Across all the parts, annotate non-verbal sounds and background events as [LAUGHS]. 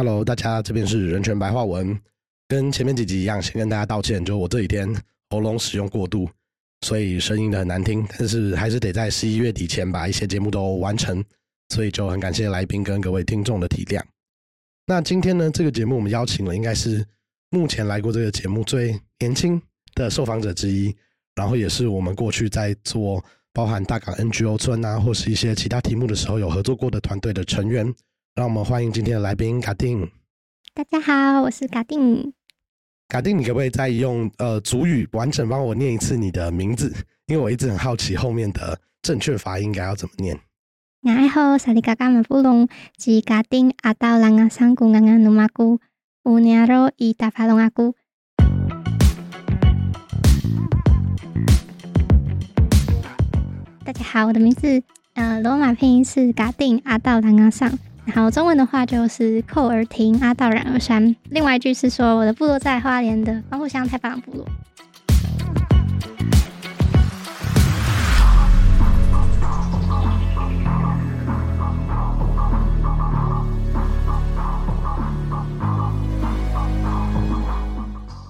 Hello，大家，这边是人权白话文，跟前面几集一样，先跟大家道歉，就我这几天喉咙使用过度，所以声音的很难听，但是还是得在十一月底前把一些节目都完成，所以就很感谢来宾跟各位听众的体谅。那今天呢，这个节目我们邀请了应该是目前来过这个节目最年轻的受访者之一，然后也是我们过去在做包含大港 NGO 村啊，或是一些其他题目的时候有合作过的团队的成员。让我们欢迎今天的来宾卡丁。大家好，我是卡丁。卡丁，你可不可以再用呃主语完整帮我念一次你的名字？因为我一直很好奇后面的正确发音应该要怎么念。你好，萨利嘎嘎马布隆吉卡丁阿道朗阿桑古安安努马古乌尼阿罗伊达法隆阿古。大家好，我的名字呃罗马拼音是嘎丁阿道朗阿桑。好，中文的话就是“扣而停，阿道然而山”。另外一句是说，我的部落在花莲的防护乡太棒的部落。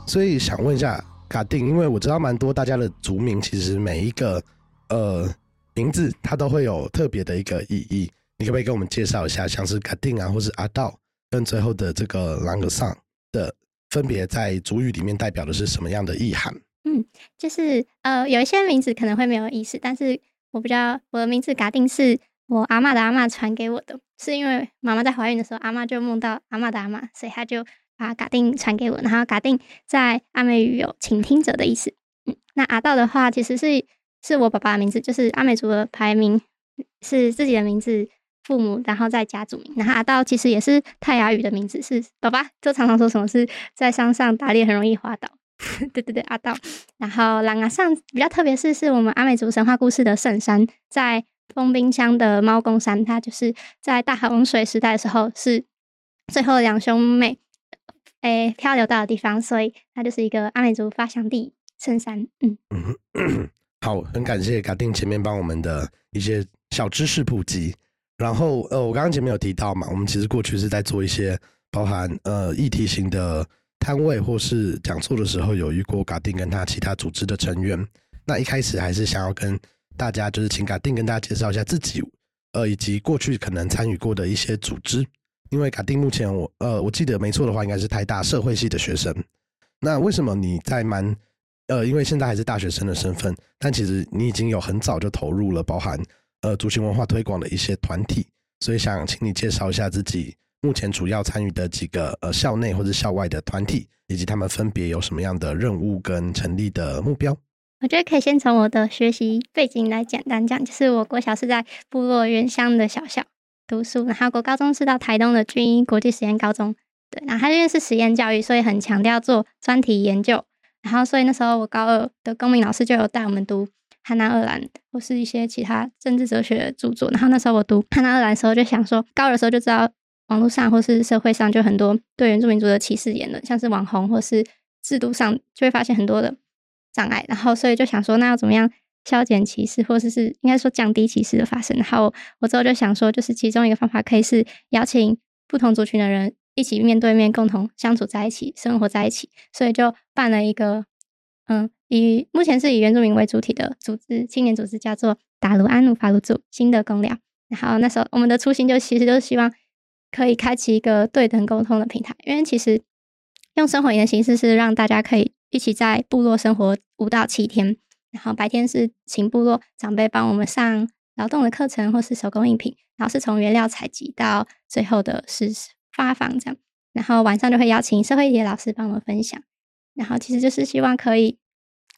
所以想问一下卡定，因为我知道蛮多大家的族名，其实每一个呃名字它都会有特别的一个意义。你可不可以跟我们介绍一下，像是卡丁啊，或是阿道，跟最后的这个朗格桑的分别在主语里面代表的是什么样的意涵？嗯，就是呃，有一些名字可能会没有意思，但是我不知道我的名字嘎定是我阿妈的阿妈传给我的，是因为妈妈在怀孕的时候，阿妈就梦到阿妈的阿妈，所以他就把嘎定传给我。然后嘎定在阿美语有倾听者的意思。嗯，那阿道的话其实是是我爸爸的名字，就是阿美族的排名是自己的名字。父母，然后再家族名，然后阿道其实也是泰雅语的名字，是爸爸就常常说什么是在山上打猎很容易滑倒，[LAUGHS] 对对对，阿道。然后朗阿上比较特别是是我们阿美族神话故事的圣山，在封冰箱的猫公山，它就是在大洪水时代的时候是最后两兄妹诶漂流到的地方，所以它就是一个阿美族发祥地圣山。嗯嗯，[LAUGHS] 好，很感谢卡丁前面帮我们的一些小知识普及。然后，呃，我刚刚前面有提到嘛，我们其实过去是在做一些包含呃议题型的摊位或是讲座的时候，有遇过嘎丁跟他其他组织的成员。那一开始还是想要跟大家，就是请嘎丁跟大家介绍一下自己，呃，以及过去可能参与过的一些组织。因为嘎丁目前我呃我记得没错的话，应该是台大社会系的学生。那为什么你在蛮呃，因为现在还是大学生的身份，但其实你已经有很早就投入了，包含。呃，族群文化推广的一些团体，所以想请你介绍一下自己目前主要参与的几个呃校内或者校外的团体，以及他们分别有什么样的任务跟成立的目标。我觉得可以先从我的学习背景来简单讲，就是我国小是在部落原乡的小校读书，然后国高中是到台东的军医国际实验高中，对，然后他因为是实验教育，所以很强调做专题研究，然后所以那时候我高二的公民老师就有带我们读。汉娜·二兰或是一些其他政治哲学的著作，然后那时候我读汉娜·二兰的时候，就想说，高二的时候就知道网络上或是社会上就很多对原住民族的歧视言论，像是网红或是制度上就会发现很多的障碍，然后所以就想说，那要怎么样消减歧视，或者是应该说降低歧视的发生？然后我之后就想说，就是其中一个方法可以是邀请不同族群的人一起面对面共同相处在一起，生活在一起，所以就办了一个。嗯，以目前是以原住民为主体的组织，青年组织叫做达鲁安努法鲁组新的公聊。然后那时候我们的初心就其实就是希望可以开启一个对等沟通的平台，因为其实用生活营的形式是让大家可以一起在部落生活五到七天，然后白天是请部落长辈帮我们上劳动的课程或是手工艺品，然后是从原料采集到最后的是发放这样，然后晚上就会邀请社会的老师帮我们分享。然后其实就是希望可以，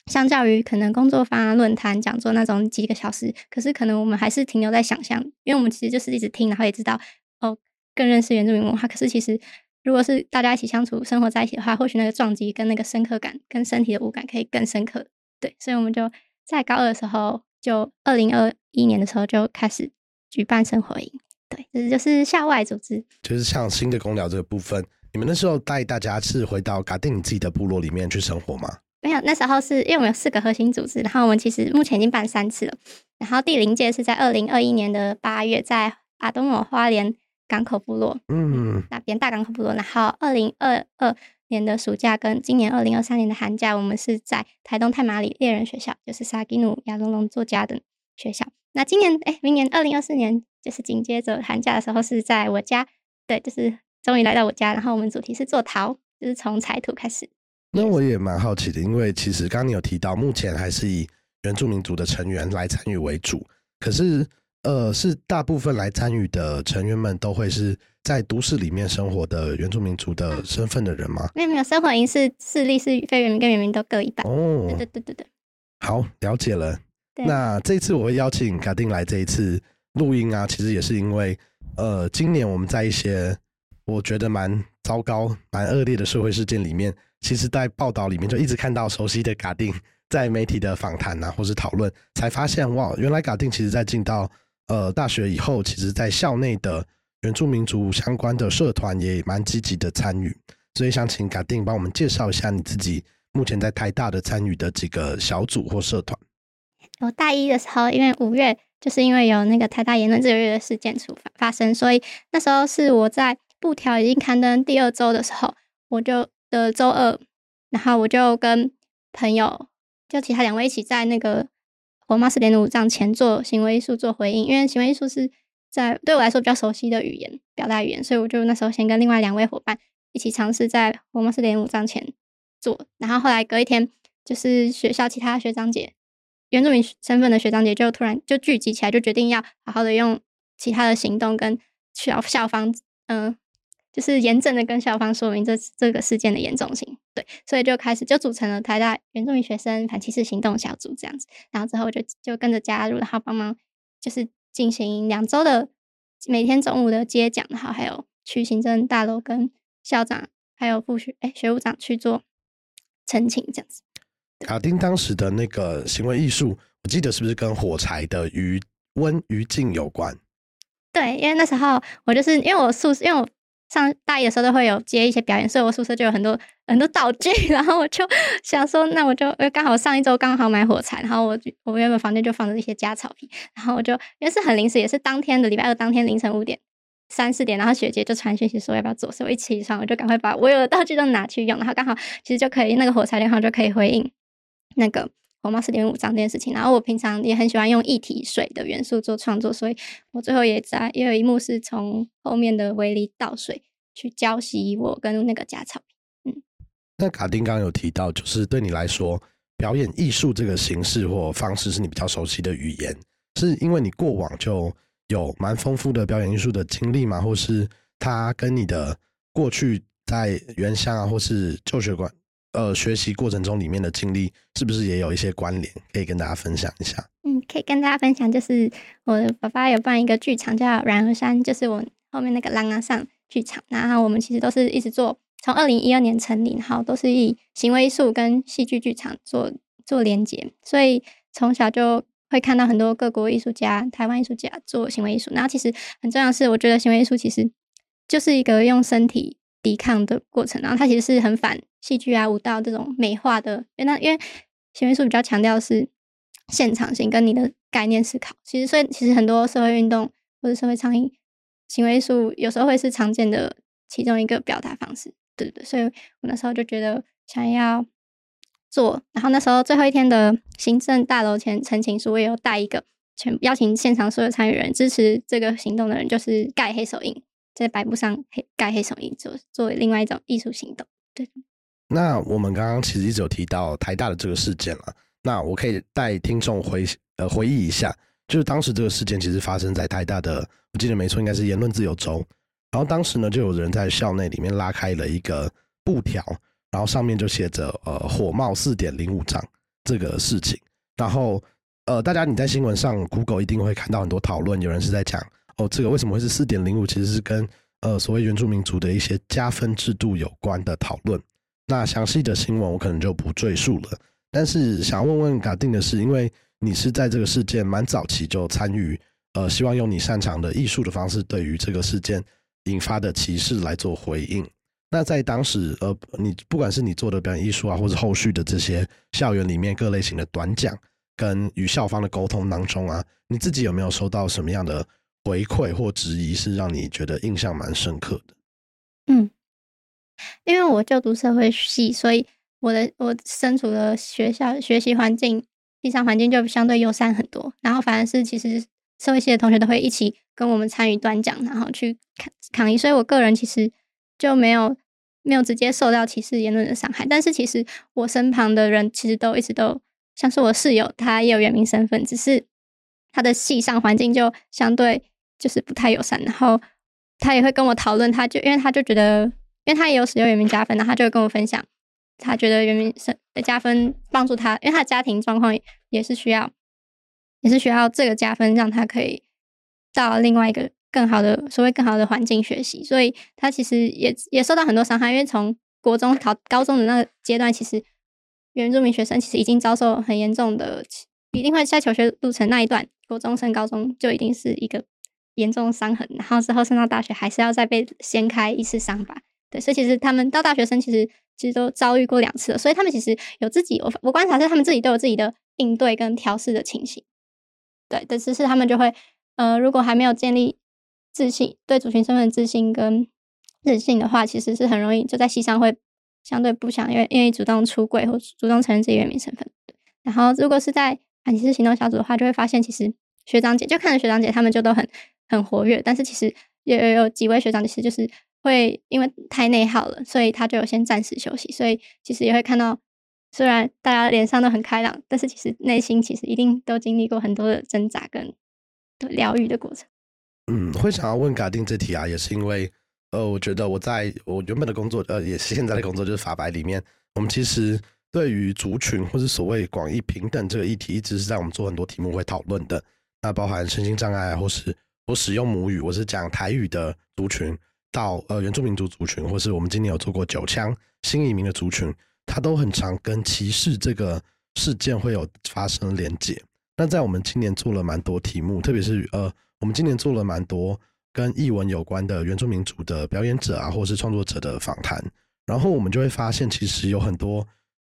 相较于可能工作坊、论坛、讲座那种几个小时，可是可能我们还是停留在想象，因为我们其实就是一直听，然后也知道哦，更认识原住民文化。可是其实如果是大家一起相处、生活在一起的话，或许那个撞击跟那个深刻感、跟身体的无感可以更深刻。对，所以我们就在高二的时候，就二零二一年的时候就开始举办生活营。对，这就是校外组织，就是像新的公聊这个部分。你们那时候带大家是回到嘎定你自己的部落里面去生活吗？没有，那时候是因为我们有四个核心组织，然后我们其实目前已经办三次了。然后第零届是在二零二一年的八月，在阿东某花莲港口部落，嗯，那边大港口部落。然后二零二二年的暑假跟今年二零二三年的寒假，我们是在台东太马里猎人学校，就是萨基努亚龙龙作家的学校。那今年哎，明年二零二四年就是紧接着寒假的时候是在我家，对，就是终于来到我家。然后我们主题是做陶，就是从彩土开始。那我也蛮好奇的，因为其实刚刚你有提到，目前还是以原住民族的成员来参与为主，可是。呃，是大部分来参与的成员们都会是在都市里面生活的原住民族的身份的人吗？没有没有，生活营是势力是非原民跟原民都各一半。哦，对对对对对。好，了解了。那这次我会邀请卡丁来这一次录音啊，其实也是因为，呃，今年我们在一些我觉得蛮糟糕、蛮恶劣的社会事件里面，其实在报道里面就一直看到熟悉的嘎丁在媒体的访谈啊，或是讨论，才发现哇，原来嘎丁其实在进到。呃，大学以后，其实，在校内的原住民族相关的社团也蛮积极的参与，所以想请嘎定帮我们介绍一下你自己目前在台大的参与的几个小组或社团。我大一的时候，因为五月就是因为有那个台大言论自由月的事件出发发生，所以那时候是我在布条已经刊登第二周的时候，我就的周二，然后我就跟朋友，就其他两位一起在那个。我妈是连五丈前做行为艺术做回应，因为行为艺术是在对我来说比较熟悉的语言表达语言，所以我就那时候先跟另外两位伙伴一起尝试在我妈是连五丈前做，然后后来隔一天，就是学校其他学长姐原住民身份的学长姐就突然就聚集起来，就决定要好好的用其他的行动跟校校方嗯。就是严正的跟校方说明这这个事件的严重性，对，所以就开始就组成了台大原住民学生反歧视行动小组这样子，然后之后就就跟着加入，然后帮忙就是进行两周的每天中午的接讲，然后还有去行政大楼跟校长还有副学哎学务长去做澄清这样子。卡丁当时的那个行为艺术，我记得是不是跟火柴的余温余烬有关？对，因为那时候我就是因为我宿舍因为我。上大一的时候都会有接一些表演，所以我宿舍就有很多很多道具，[LAUGHS] 然后我就想说，那我就刚好上一周刚好买火柴，然后我我原本房间就放着一些家草坪，然后我就因为是很临时，也是当天的礼拜二当天凌晨五点三四点，然后学姐就传讯息说要不要做，所以我一起床我就赶快把我有的道具都拿去用，然后刚好其实就可以那个火柴然后就可以回应那个。我妈是点五张这件事情，然后我平常也很喜欢用一体水的元素做创作，所以我最后也在也有一幕是从后面的围篱倒水去浇洗我跟那个假草。嗯，那卡丁刚刚有提到，就是对你来说，表演艺术这个形式或方式是你比较熟悉的语言，是因为你过往就有蛮丰富的表演艺术的经历吗？或是它跟你的过去在原乡啊，或是就学馆？呃，学习过程中里面的经历是不是也有一些关联，可以跟大家分享一下？嗯，可以跟大家分享，就是我的爸爸有办一个剧场叫软和山，就是我后面那个朗啊上剧场。然后我们其实都是一直做，从二零一二年成立，然后都是以行为艺术跟戏剧剧场做做连接，所以从小就会看到很多各国艺术家、台湾艺术家做行为艺术。然后其实很重要是，我觉得行为艺术其实就是一个用身体。抵抗的过程，然后它其实是很反戏剧啊、舞蹈这种美化的，因为那因为行为术比较强调是现场性跟你的概念思考。其实，所以其实很多社会运动或者社会倡议，行为术有时候会是常见的其中一个表达方式，对对对。所以我那时候就觉得想要做，然后那时候最后一天的行政大楼前陈情书，我也有带一个全邀请现场所有参与人支持这个行动的人，就是盖黑手印。在白布上黑盖黑手印，做作为另外一种艺术行动。对。那我们刚刚其实一直有提到台大的这个事件了。那我可以带听众回呃回忆一下，就是当时这个事件其实发生在台大的，我记得没错，应该是言论自由周。然后当时呢，就有人在校内里面拉开了一个布条，然后上面就写着呃火冒四点零五丈这个事情。然后呃，大家你在新闻上 Google 一定会看到很多讨论，有人是在讲。哦，这个为什么会是四点零五？其实是跟呃所谓原住民族的一些加分制度有关的讨论。那详细的新闻我可能就不赘述了。但是想要问问卡定的是，因为你是在这个事件蛮早期就参与，呃，希望用你擅长的艺术的方式，对于这个事件引发的歧视来做回应。那在当时，呃，你不管是你做的表演艺术啊，或者后续的这些校园里面各类型的短讲，跟与校方的沟通当中啊，你自己有没有收到什么样的？回馈或质疑是让你觉得印象蛮深刻的？嗯，因为我就读社会系，所以我的我身处的学校学习环境、地上环境就相对友善很多。然后反而是其实社会系的同学都会一起跟我们参与端讲，然后去抗抗议。所以我个人其实就没有没有直接受到歧视言论的伤害。但是其实我身旁的人其实都一直都像是我室友，他也有原名身份，只是他的系上环境就相对就是不太友善。然后他也会跟我讨论，他就因为他就觉得，因为他也有使用原名加分，然后他就会跟我分享，他觉得原名是的加分帮助他，因为他的家庭状况也是需要，也是需要这个加分让他可以到另外一个更好的所谓更好的环境学习，所以他其实也也受到很多伤害，因为从国中考高中的那个阶段，其实原住民学生其实已经遭受很严重的，一定会在求学路程那一段，国中升高中就一定是一个。严重伤痕，然后之后上到大学还是要再被掀开一次伤疤。对，所以其实他们到大学生其实其实都遭遇过两次了，所以他们其实有自己，我我观察是他们自己都有自己的应对跟调试的情形。对，但只是他们就会，呃，如果还没有建立自信，对主群身份自信跟自信的话，其实是很容易就在戏上会相对不想愿愿意主动出柜或主动承认自己原名身份。然后如果是在反歧视行动小组的话，就会发现其实学长姐就看着学长姐他们就都很。很活跃，但是其实也有有几位学长，其实就是会因为太内耗了，所以他就有先暂时休息。所以其实也会看到，虽然大家脸上都很开朗，但是其实内心其实一定都经历过很多的挣扎跟疗愈的过程。嗯，会想要问嘎丁这题啊，也是因为呃，我觉得我在我原本的工作，呃，也是现在的工作，就是法白里面，我们其实对于族群或是所谓广义平等这个议题，一直是在我们做很多题目会讨论的。那包含身心障碍或是我使用母语，我是讲台语的族群，到呃原住民族族群，或是我们今年有做过九腔新移民的族群，它都很常跟歧视这个事件会有发生连结。那在我们今年做了蛮多题目，特别是呃，我们今年做了蛮多跟译文有关的原住民族的表演者啊，或是创作者的访谈，然后我们就会发现，其实有很多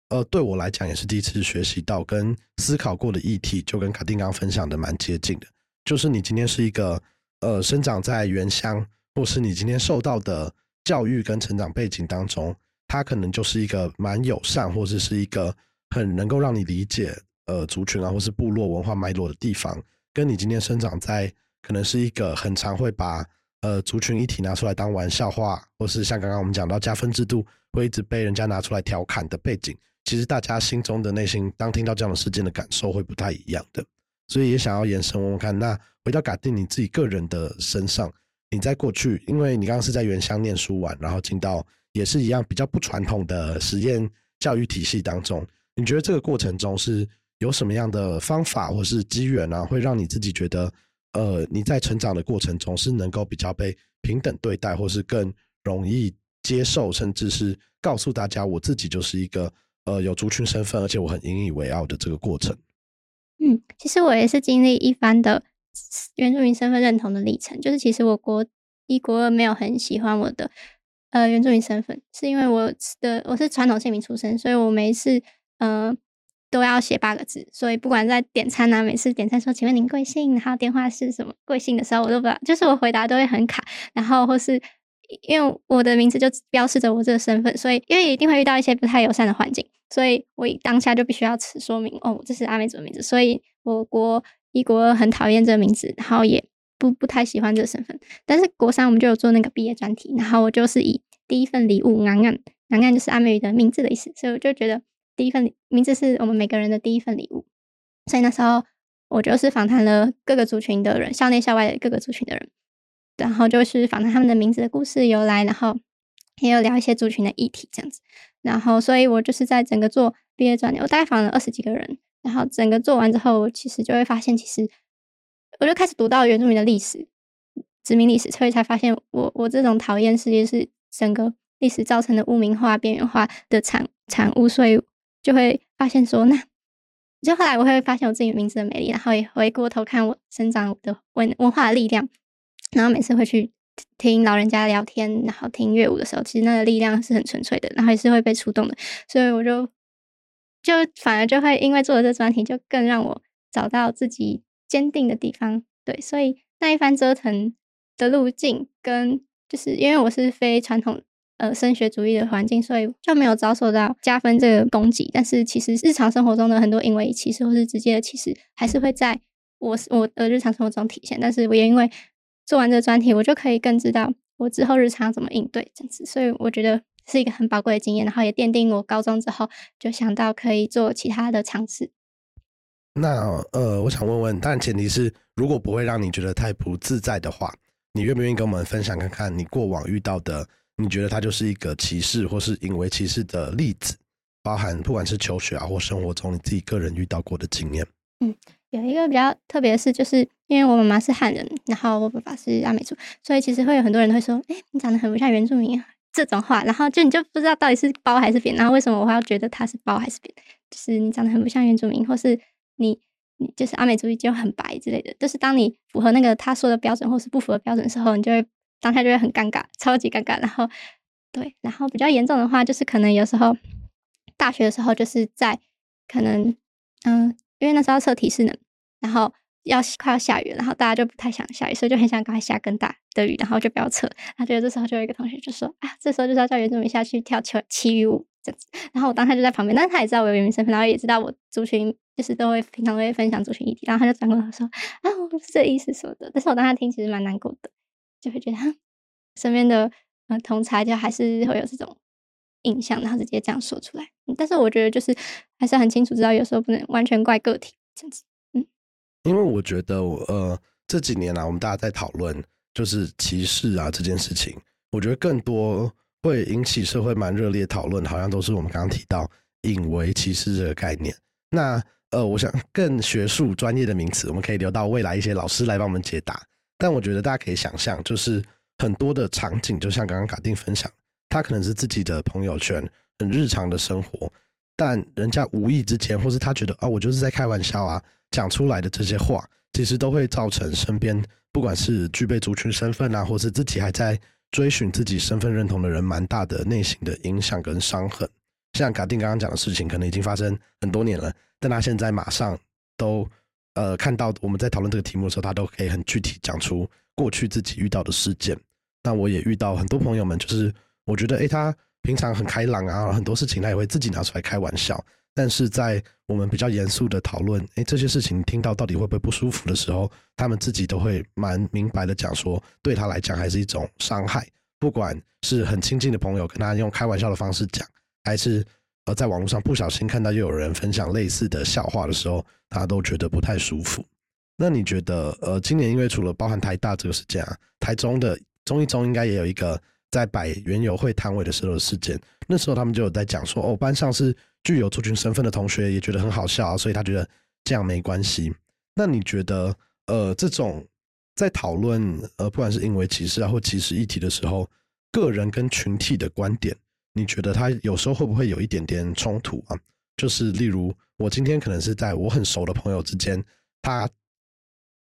呃，对我来讲也是第一次学习到跟思考过的议题，就跟卡丁刚分享的蛮接近的。就是你今天是一个呃生长在原乡，或是你今天受到的教育跟成长背景当中，它可能就是一个蛮友善，或者是一个很能够让你理解呃族群啊，或是部落文化脉络的地方，跟你今天生长在可能是一个很常会把呃族群议题拿出来当玩笑话，或是像刚刚我们讲到加分制度会一直被人家拿出来调侃的背景，其实大家心中的内心当听到这样的事件的感受会不太一样的。所以也想要延伸问问看，那回到嘎定你自己个人的身上，你在过去，因为你刚刚是在原乡念书完，然后进到也是一样比较不传统的实验教育体系当中，你觉得这个过程中是有什么样的方法或是机缘啊，会让你自己觉得，呃，你在成长的过程中是能够比较被平等对待，或是更容易接受，甚至是告诉大家我自己就是一个呃有族群身份，而且我很引以为傲的这个过程。嗯，其实我也是经历一番的原住民身份认同的历程。就是其实我国一国二没有很喜欢我的呃原住民身份，是因为我的我是传统姓名出身，所以我每一次呃都要写八个字。所以不管在点餐啊，每次点餐说请问您贵姓，还有电话是什么贵姓的时候，我都不知道，就是我回答都会很卡。然后或是因为我的名字就标示着我这个身份，所以因为一定会遇到一些不太友善的环境。所以我当下就必须要此说明哦，这是阿美族的名字，所以我国一国很讨厌这个名字，然后也不不太喜欢这个身份。但是国三我们就有做那个毕业专题，然后我就是以第一份礼物“昂昂”，昂昂就是阿美语的名字的意思，所以我就觉得第一份名字是我们每个人的第一份礼物。所以那时候我就是访谈了各个族群的人，校内校外各个族群的人，然后就是访谈他们的名字的故事由来，然后也有聊一些族群的议题这样子。然后，所以我就是在整个做毕业专题，我大概访了二十几个人。然后整个做完之后，其实就会发现，其实我就开始读到原住民的历史、殖民历史，所以才发现，我我这种讨厌世界是整个历史造成的污名化、边缘化的产产物。所以就会发现说，那就后来我会发现我自己名字的美丽，然后也回过头看我生长的文文化的力量，然后每次会去。听老人家聊天，然后听乐舞的时候，其实那个力量是很纯粹的，然后也是会被触动的。所以我就就反而就会因为做了这专题，就更让我找到自己坚定的地方。对，所以那一番折腾的路径，跟就是因为我是非传统呃升学主义的环境，所以就没有遭受到加分这个攻击。但是其实日常生活中的很多因为歧视或是直接的歧视，还是会在我我的日常生活中体现。但是我也因为做完这个专题，我就可以更知道我之后日常怎么应对这样子。所以我觉得是一个很宝贵的经验，然后也奠定我高中之后就想到可以做其他的尝试。那呃，我想问问，但前提是如果不会让你觉得太不自在的话，你愿不愿意跟我们分享看看你过往遇到的，你觉得它就是一个歧视或是因为歧视的例子，包含不管是求学啊或生活中你自己个人遇到过的经验。嗯，有一个比较特别的是，就是因为我妈妈是汉人，然后我爸爸是阿美族，所以其实会有很多人会说：“哎，你长得很不像原住民。”这种话，然后就你就不知道到底是包还是扁，然后为什么我还要觉得他是包还是扁？就是你长得很不像原住民，或是。你你就是阿美族裔就很白之类的，就是当你符合那个他说的标准，或是不符合标准的时候，你就会当下就会很尴尬，超级尴尬。然后对，然后比较严重的话，就是可能有时候大学的时候，就是在可能嗯，因为那时候测体适能，然后要快要下雨，然后大家就不太想下雨，所以就很想赶快下更大的雨，然后就不要测。他觉得这时候就有一个同学就说啊，这时候就是要叫原住民下去跳求奇雨舞这样子。然后我当下就在旁边，但是他也知道我有原民身份，然后也知道我族群。就是都会平常都会分享族群议题，然后他就转过来说：“啊，我不是这意思说的。”但是我当他听，其实蛮难过的，就会觉得 [LAUGHS] 身边的呃同才就还是会有这种印象，然后直接这样说出来。但是我觉得就是还是很清楚知道，有时候不能完全怪个体这样子。因为我觉得呃这几年啊，我们大家在讨论就是歧视啊这件事情，我觉得更多会引起社会蛮热烈讨论，好像都是我们刚刚提到隐为歧视这个概念。那呃，我想更学术专业的名词，我们可以留到未来一些老师来帮我们解答。但我觉得大家可以想象，就是很多的场景，就像刚刚卡丁分享，他可能是自己的朋友圈，很日常的生活，但人家无意之间，或是他觉得啊，我就是在开玩笑啊，讲出来的这些话，其实都会造成身边不管是具备族群身份啊，或是自己还在追寻自己身份认同的人，蛮大的内心的影响跟伤痕。像卡丁刚刚讲的事情，可能已经发生很多年了。但他现在马上都呃看到我们在讨论这个题目的时候，他都可以很具体讲出过去自己遇到的事件。那我也遇到很多朋友们，就是我觉得哎，他平常很开朗啊，很多事情他也会自己拿出来开玩笑。但是在我们比较严肃的讨论，哎，这些事情听到到底会不会不舒服的时候，他们自己都会蛮明白的讲说，对他来讲还是一种伤害。不管是很亲近的朋友跟他用开玩笑的方式讲，还是。呃在网络上不小心看到又有人分享类似的笑话的时候，他都觉得不太舒服。那你觉得，呃，今年因为除了包含台大这个事件啊，台中的中一中应该也有一个在摆原友会摊位的时候的事件。那时候他们就有在讲说，哦，班上是具有族群身份的同学也觉得很好笑，所以他觉得这样没关系。那你觉得，呃，这种在讨论呃，不管是因为歧视啊或歧视议题的时候，个人跟群体的观点？你觉得他有时候会不会有一点点冲突啊？就是例如，我今天可能是在我很熟的朋友之间，他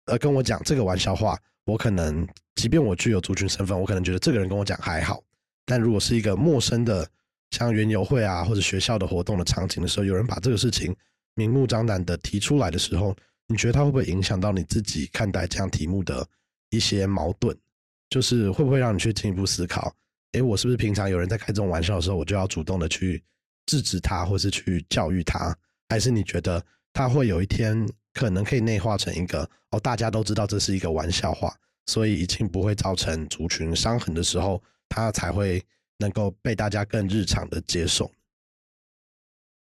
呃跟我讲这个玩笑话，我可能即便我具有族群身份，我可能觉得这个人跟我讲还好。但如果是一个陌生的，像园游会啊或者学校的活动的场景的时候，有人把这个事情明目张胆的提出来的时候，你觉得他会不会影响到你自己看待这样题目的一些矛盾？就是会不会让你去进一步思考？哎，我是不是平常有人在开这种玩笑的时候，我就要主动的去制止他，或是去教育他？还是你觉得他会有一天可能可以内化成一个哦，大家都知道这是一个玩笑话，所以已经不会造成族群伤痕的时候，他才会能够被大家更日常的接受？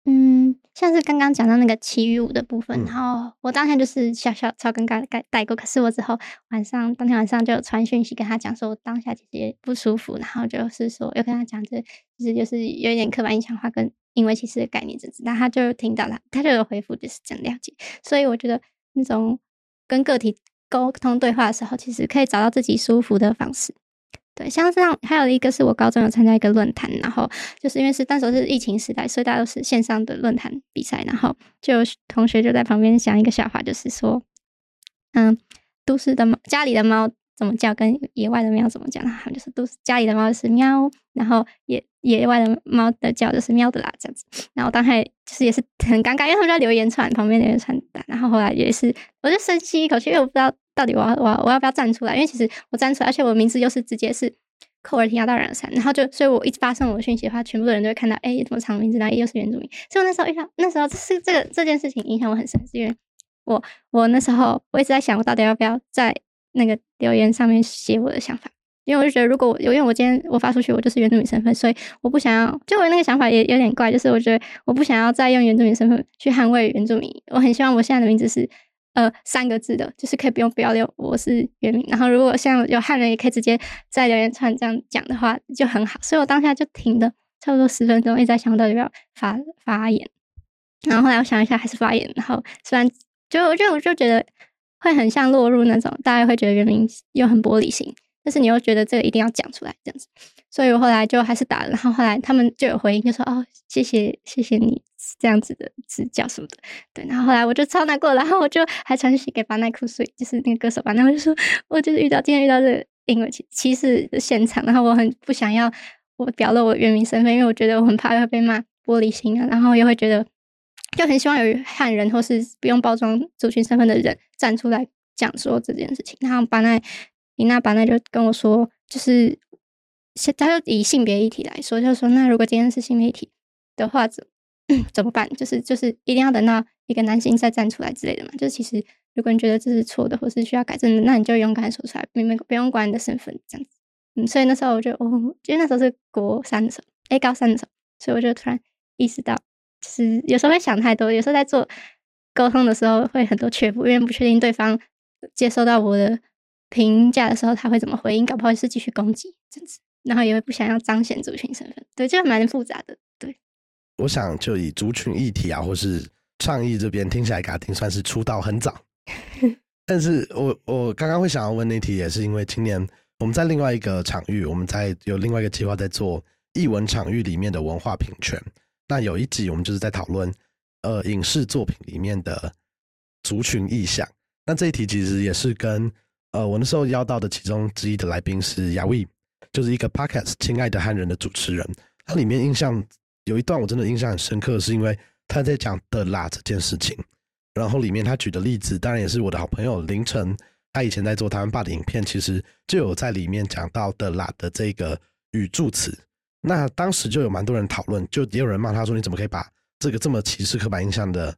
嗯。像是刚刚讲到那个奇遇舞的部分，然后我当下就是小小超尴尬带带过，可是我之后晚上当天晚上就有传讯息跟他讲说，我当下其实也不舒服，然后就是说又跟他讲这其实就是有一点刻板印象化跟因为其实的概念这子，那他就听到了，他就有回复就是这样了解，所以我觉得那种跟个体沟通对话的时候，其实可以找到自己舒服的方式。对，像这样还有一个是我高中有参加一个论坛，然后就是因为是那时候是疫情时代，所以大家都是线上的论坛比赛，然后就有同学就在旁边讲一个笑话，就是说，嗯，都市的猫家里的猫怎么叫，跟野外的喵怎么讲？他们就是都市家里的猫是喵，然后野野外的猫的叫就是喵的啦，这样子。然后当时就是也是很尴尬，因为他们在留言传旁边留言传然后后来也是我就深吸一口气，因为我不知道。到底我要我要我要不要站出来？因为其实我站出来，而且我名字又是直接是扣尔提亚大人山，然后就所以我一直发送我的讯息的话，全部的人都会看到，哎，这么长名字，然后又是原住民。所以我那时候遇到那时候是这个这件事情影响我很深，是因为我我那时候我一直在想，我到底要不要在那个留言上面写我的想法。因为我就觉得，如果我因为我今天我发出去，我就是原住民身份，所以我不想要。就我那个想法也有点怪，就是我觉得我不想要再用原住民身份去捍卫原住民。我很希望我现在的名字是呃三个字的，就是可以不用标留我是原民。然后如果像有汉人也可以直接在留言串这样讲的话，就很好。所以我当下就停了差不多十分钟，一直在想到底要发发言。然后后来我想一下，还是发言。然后虽然就我就就觉得会很像落入那种大家会觉得原民又很玻璃心。但是你又觉得这个一定要讲出来这样子，所以我后来就还是打了。然后后来他们就有回应，就说：“哦，谢谢谢谢你这样子的指教什么的。”对，然后后来我就超难过，然后我就还传讯给巴奈库水，就是那个歌手吧，然后就说：“我就是遇到今天遇到这个因为歧歧视的现场，然后我很不想要我表露我原名身份，因为我觉得我很怕会被骂玻璃心啊，然后又会觉得就很希望有汉人或是不用包装族群身份的人站出来讲说这件事情。”然后巴奈。伊娜巴那就跟我说，就是他就以性别议题来说，就说那如果今天是性别议题的话，怎怎么办？就是就是一定要等到一个男性再站出来之类的嘛。就是其实如果你觉得这是错的，或是需要改正的，那你就勇敢说出来，没没不用管你的身份这样子。嗯，所以那时候我就，哦，因为那时候是国三的时候，哎，高三的时候，所以我就突然意识到，就是有时候会想太多，有时候在做沟通的时候会很多却步，因为不确定对方接收到我的。评价的时候他会怎么回应？搞不好是继续攻击这样子，然后也会不想要彰显族群身份，对，这个蛮复杂的。对，我想就以族群议题啊，或是倡议这边听起来，卡丁算是出道很早。[LAUGHS] 但是我我刚刚会想要问那题，也是因为今年我们在另外一个场域，我们在有另外一个计划在做译文场域里面的文化平权。那有一集我们就是在讨论呃影视作品里面的族群意象。那这一题其实也是跟呃，我那时候邀到的其中之一的来宾是亚威，就是一个 podcast《亲爱的汉人》的主持人。他里面印象有一段我真的印象很深刻，是因为他在讲的啦这件事情。然后里面他举的例子，当然也是我的好朋友凌晨，他以前在做台湾霸的影片，其实就有在里面讲到的啦的这个语助词。那当时就有蛮多人讨论，就也有人骂他说：“你怎么可以把这个这么歧视刻板印象的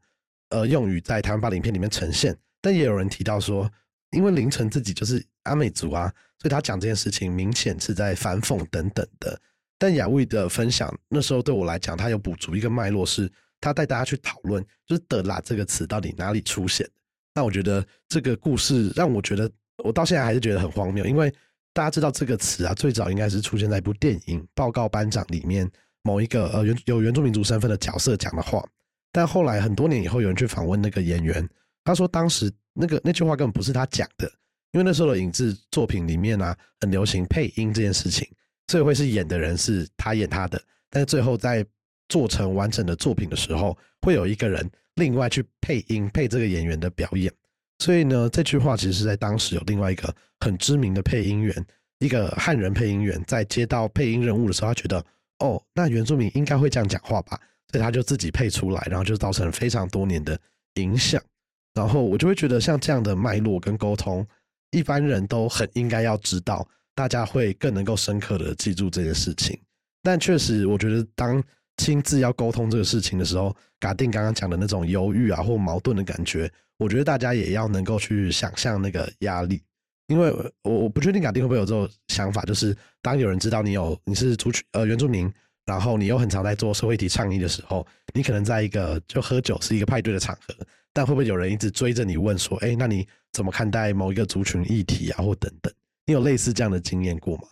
呃用语在台湾霸的影片里面呈现？”但也有人提到说。因为凌晨自己就是阿美族啊，所以他讲这件事情明显是在反讽等等的。但雅卫的分享那时候对我来讲，他有补足一个脉络，是他带大家去讨论，就是“的啦”这个词到底哪里出现。那我觉得这个故事让我觉得，我到现在还是觉得很荒谬，因为大家知道这个词啊，最早应该是出现在一部电影《报告班长》里面某一个呃原有原住民族身份的角色讲的话，但后来很多年以后，有人去访问那个演员，他说当时。那个那句话根本不是他讲的，因为那时候的影视作品里面啊，很流行配音这件事情，所以会是演的人是他演他的，但是最后在做成完整的作品的时候，会有一个人另外去配音配这个演员的表演。所以呢，这句话其实是在当时有另外一个很知名的配音员，一个汉人配音员，在接到配音任务的时候，他觉得哦，那原住民应该会这样讲话吧，所以他就自己配出来，然后就造成非常多年的影响。然后我就会觉得，像这样的脉络跟沟通，一般人都很应该要知道，大家会更能够深刻的记住这件事情。但确实，我觉得当亲自要沟通这个事情的时候，嘎定刚刚讲的那种犹豫啊或矛盾的感觉，我觉得大家也要能够去想象那个压力，因为我我不确定嘎定会不会有这种想法，就是当有人知道你有你是族群呃原住民，然后你又很常在做社会体倡议的时候，你可能在一个就喝酒是一个派对的场合。但会不会有人一直追着你问说：“哎，那你怎么看待某一个族群议题啊，或等等？你有类似这样的经验过吗？”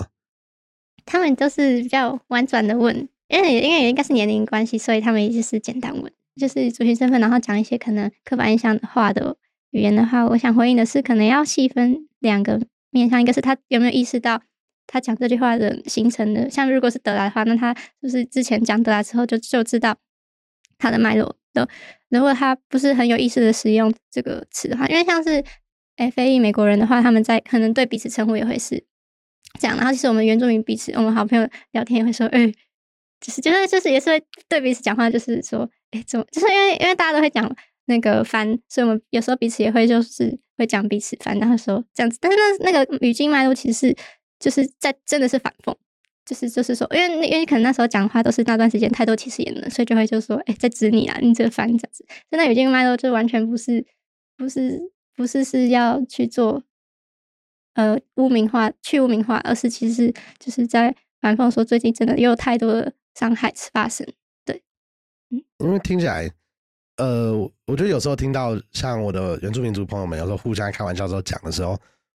他们都是比较婉转的问，因为因为应该是年龄关系，所以他们也就是简单问，就是族群身份，然后讲一些可能刻板印象的话的语言的话，我想回应的是，可能要细分两个面向，一个是他有没有意识到他讲这句话的形成的，像如果是德拉的话，那他就是之前讲德拉之后就就知道他的脉络。的，如果他不是很有意识的使用这个词的话，因为像是 F A E 美国人的话，他们在可能对彼此称呼也会是这样。然后其实我们原住民彼此，我们好朋友聊天也会说，哎，就是就是就是也是会对彼此讲话，就是说，哎，怎么？就是因为因为大家都会讲那个翻，所以我们有时候彼此也会就是会讲彼此翻，然后说这样子。但是那那个语境脉络其实是就是在真的是反讽，就是就是说，因为因为可能那时候讲话都是那段时间太多歧视言论，所以就会就说，哎，在指你啊，你这个翻这样子。真的语境脉络就完全不是不是不是是要去做呃污名化去污名化，而是其实就是在反讽说最近真的又有太多的伤害发生。对，嗯，因为听起来。呃，我觉得有时候听到像我的原住民族朋友们有时候互相开玩笑时候讲的时候，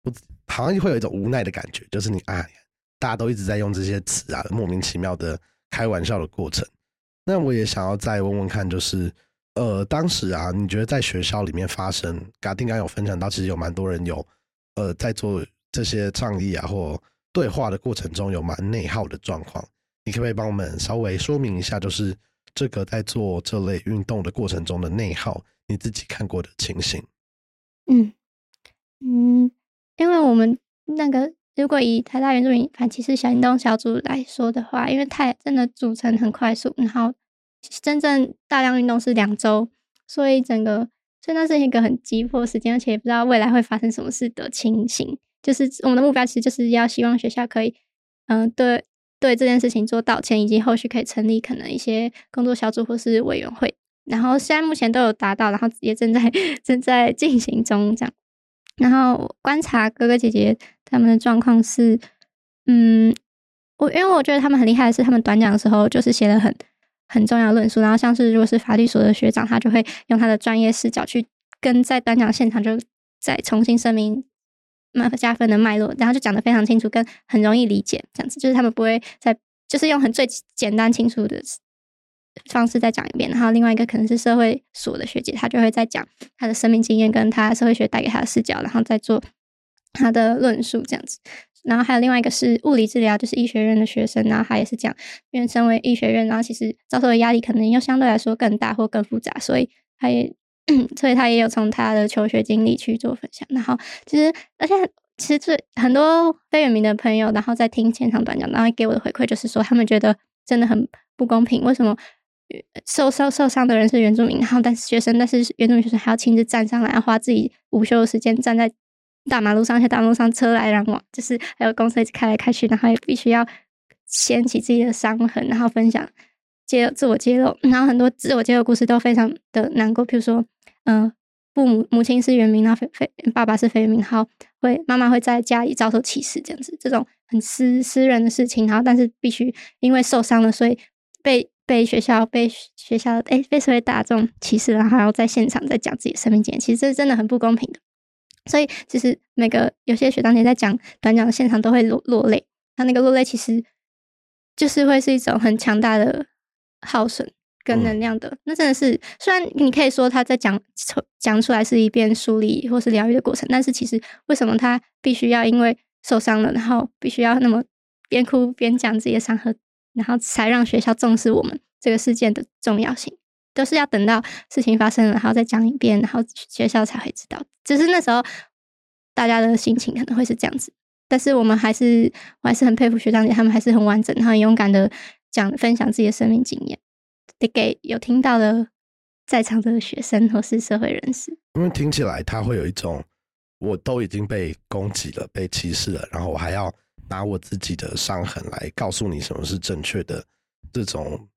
我好像会有一种无奈的感觉，就是你啊，大家都一直在用这些词啊，莫名其妙的开玩笑的过程。那我也想要再问问看，就是呃，当时啊，你觉得在学校里面发生，嘎丁刚有分享到，其实有蛮多人有呃在做这些倡议啊或对话的过程中有蛮内耗的状况，你可不可以帮我们稍微说明一下，就是？这个在做这类运动的过程中的内耗，你自己看过的情形？嗯嗯，因为我们那个如果以台大原住民反歧视小行动小组来说的话，因为太真的组成很快速，然后真正大量运动是两周，所以整个所以那是一个很急迫时间，而且也不知道未来会发生什么事的情形。就是我们的目标其实就是要希望学校可以，嗯，对。对这件事情做道歉，以及后续可以成立可能一些工作小组或是委员会，然后现在目前都有达到，然后也正在 [LAUGHS] 正在进行中这样。然后观察哥哥姐姐他们的状况是，嗯，我因为我觉得他们很厉害的是，他们短讲的时候就是写的很很重要论述，然后像是如果是法律所的学长，他就会用他的专业视角去跟在短讲现场就再重新声明。蛮加分的脉络，然后就讲的非常清楚，跟很容易理解，这样子就是他们不会在，就是用很最简单清楚的方式再讲一遍。然后另外一个可能是社会所的学姐，她就会再讲她的生命经验跟她社会学带给她的视角，然后再做她的论述这样子。然后还有另外一个是物理治疗，就是医学院的学生，然后他也是讲，因为身为医学院，然后其实遭受的压力可能又相对来说更大或更复杂，所以他也。[CLEARS THROAT] 所以他也有从他的求学经历去做分享，然后其实而且其实最很多非远名的朋友，然后在听现场短讲，然后给我的回馈就是说，他们觉得真的很不公平。为什么受受受伤的人是原住民，然后但是学生，但是原住民学生还要亲自站上来，花自己午休的时间站在大马路上，且大路上车来人往，就是还有公车一直开来开去，然后也必须要掀起自己的伤痕，然后分享揭自我揭露，然后很多自我揭露故事都非常的难过，譬如说。嗯，父母母亲是原名，然后非非爸爸是非原名，好会妈妈会在家里遭受歧视，这样子这种很私私人的事情，然后但是必须因为受伤了，所以被被学校被学校哎被社会大众歧视，然后还要在现场在讲自己的生命经验，其实这是真的很不公平的。所以其实每个有些学长姐在讲短讲的现场都会落落泪，他那个落泪其实就是会是一种很强大的耗损。跟能量的，那真的是，虽然你可以说他在讲讲出来是一遍梳理或是疗愈的过程，但是其实为什么他必须要因为受伤了，然后必须要那么边哭边讲自己的伤痕，然后才让学校重视我们这个事件的重要性，都是要等到事情发生了，然后再讲一遍，然后学校才会知道。只是那时候大家的心情可能会是这样子，但是我们还是我还是很佩服学长姐，他们还是很完整、很勇敢的讲分享自己的生命经验。得给有听到的在场的学生或是社会人士，因为听起来他会有一种，我都已经被攻击了、被歧视了，然后我还要拿我自己的伤痕来告诉你什么是正确的，这种